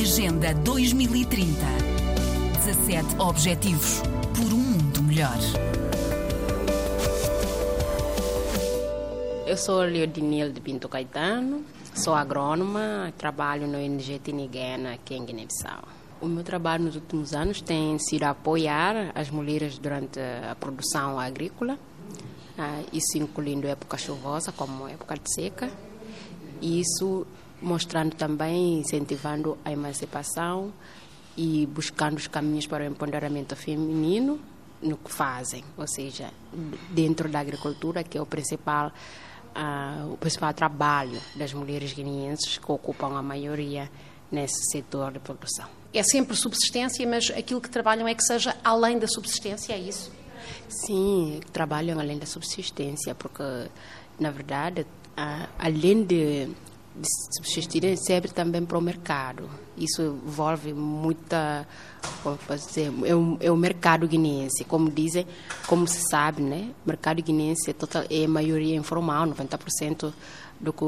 Agenda 2030. 17 Objetivos por um mundo melhor. Eu sou Leodinil de Pinto Caetano, sou agrônoma, trabalho no ONG Tiniguena aqui em Guiné-Bissau. O meu trabalho nos últimos anos tem sido apoiar as mulheres durante a produção agrícola, ah, isso incluindo época chuvosa, como época de seca, isso mostrando também, incentivando a emancipação e buscando os caminhos para o empoderamento feminino no que fazem, ou seja, dentro da agricultura, que é o principal uh, o principal trabalho das mulheres guineenses que ocupam a maioria nesse setor de produção. É sempre subsistência, mas aquilo que trabalham é que seja além da subsistência, é isso? Sim, trabalham além da subsistência, porque, na verdade, uh, além de de subsistirem sempre também para o mercado. Isso envolve muita, como dizer, é o, é o mercado guineense, como dizem, como se sabe, né? O mercado guineense é, total, é maioria informal, 90% do que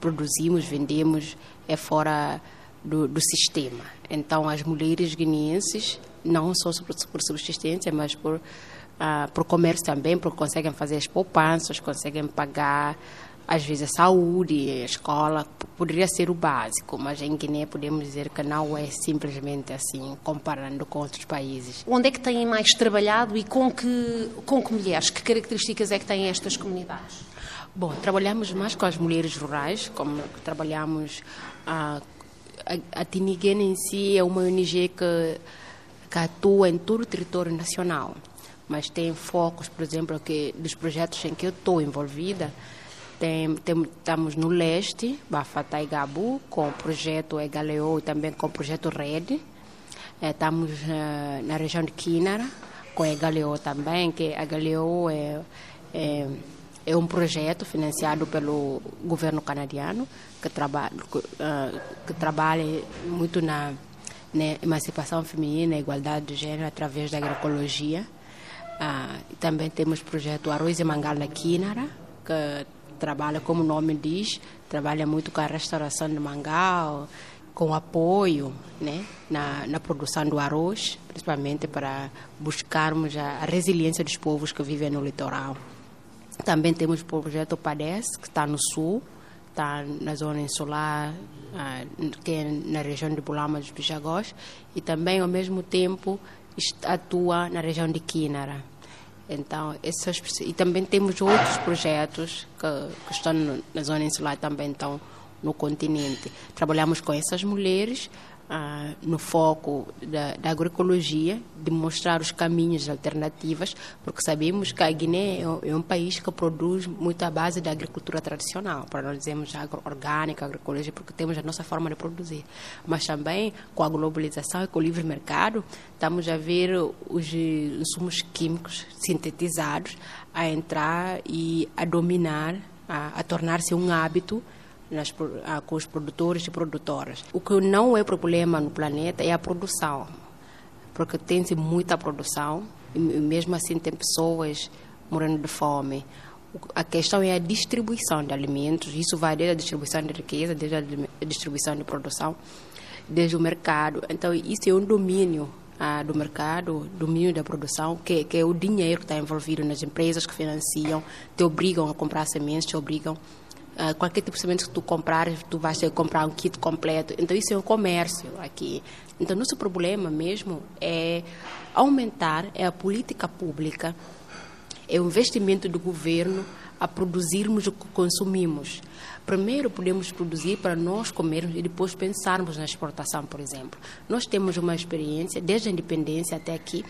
produzimos, vendemos é fora do, do sistema. Então, as mulheres guineenses, não só por subsistência, mas por, uh, por comércio também, porque conseguem fazer as poupanças, conseguem pagar às vezes a saúde, a escola, poderia ser o básico, mas em Guiné podemos dizer que não é simplesmente assim, comparando com outros países. Onde é que têm mais trabalhado e com que, com que mulheres? Que características é que têm estas comunidades? Bom, trabalhamos mais com as mulheres rurais, como trabalhamos a, a, a Tiniguena em si é uma ONG que, que atua em todo o território nacional, mas tem focos, por exemplo, que dos projetos em que eu estou envolvida, tem, tem, estamos no leste, Bafata e Gabu, com o projeto Egaleo e também com o projeto Red. É, estamos uh, na região de Quinara, com Egaleo também, que Egaleo é, é, é, um projeto financiado pelo governo canadiano, que, traba, uh, que trabalha muito na, na emancipação feminina, igualdade de gênero através da agroecologia. Uh, também temos o projeto Arroz e Mangal na Quinara, que trabalha, como o nome diz, trabalha muito com a restauração de mangal, com apoio né, na, na produção do arroz, principalmente para buscarmos a, a resiliência dos povos que vivem no litoral. Também temos o projeto PADES, que está no sul, está na zona insular, ah, que é na região de Bulama dos Bijagós, e também, ao mesmo tempo, atua na região de Quínara. Então, essas, e também temos outros projetos que, que estão na zona insular também estão no continente. Trabalhamos com essas mulheres ah, no foco da, da, agroecologia, de mostrar os caminhos alternativas, porque sabemos que a Guiné é, é um país que produz muito à base da agricultura tradicional, para nós dizemos agro orgânica, agroecologia, porque temos a nossa forma de produzir. Mas também com a globalização e com o livre mercado, estamos a ver os insumos químicos sintetizados a entrar e a dominar, a, a tornar-se um hábito nas, ah, com os produtores e produtoras. O que não é problema no planeta é a produção, porque tem-se muita produção e mesmo assim tem pessoas morrendo de fome. A questão é a distribuição de alimentos, isso vai desde a distribuição de riqueza, desde a distribuição de produção, desde o mercado. Então, isso é um domínio ah, do mercado, domínio da produção, que, que é o dinheiro que está envolvido nas empresas que financiam, te obrigam a comprar sementes, te obrigam Uh, qualquer tipo de semente que tu comprares, tu vais ter que comprar um kit completo. Então, isso é um comércio aqui. Então, nosso problema mesmo é aumentar é a política pública, é o investimento do governo a produzirmos o que consumimos. Primeiro podemos produzir para nós comermos e depois pensarmos na exportação, por exemplo. Nós temos uma experiência, desde a independência até aqui,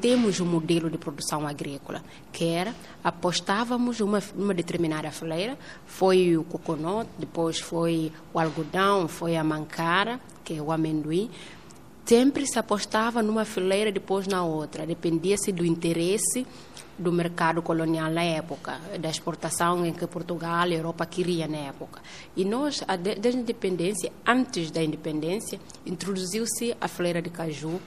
temos um modelo de produção agrícola, que era, apostávamos uma, uma determinada fileira, foi o coconut, depois foi o algodão, foi a mancara, que é o amendoim, sempre se apostava numa fileira, depois na outra, dependia-se do interesse do mercado colonial na época, da exportação em que Portugal e Europa queria na época. E nós, desde a independência, antes da independência, introduziu-se a fleira de caju,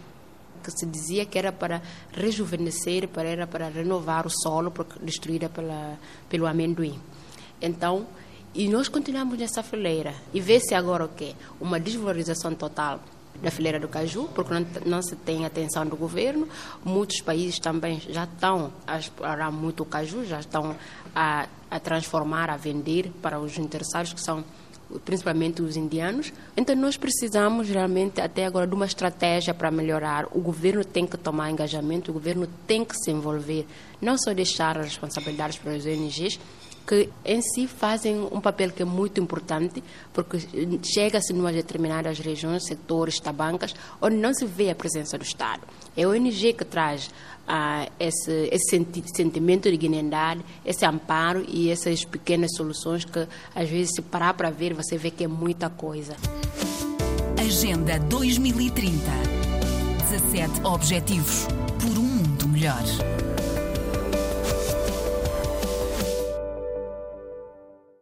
que se dizia que era para rejuvenescer, para, era para renovar o solo destruída pela, pelo amendoim. Então, e nós continuamos nessa fileira. E vê-se agora o quê? Uma desvalorização total da fileira do caju, porque não, não, se tem atenção do governo. Muitos países também já estão a explorar muito o caju, já estão a, a transformar, a vender para os interessados, que são principalmente os indianos. Então nós precisamos realmente até agora de uma estratégia para melhorar. O governo tem que tomar engajamento, o governo tem que se envolver, não só deixar as responsabilidades para as ONGs, que em si fazem um papel que é muito importante, porque chega-se em determinadas regiões, setores, tabancas, onde não se vê a presença do Estado. É a ONG que traz ah, esse, esse sentimento de dignidade, esse amparo e essas pequenas soluções que, às vezes, se parar para ver, você vê que é muita coisa. Agenda 2030 17 Objetivos por um mundo melhor.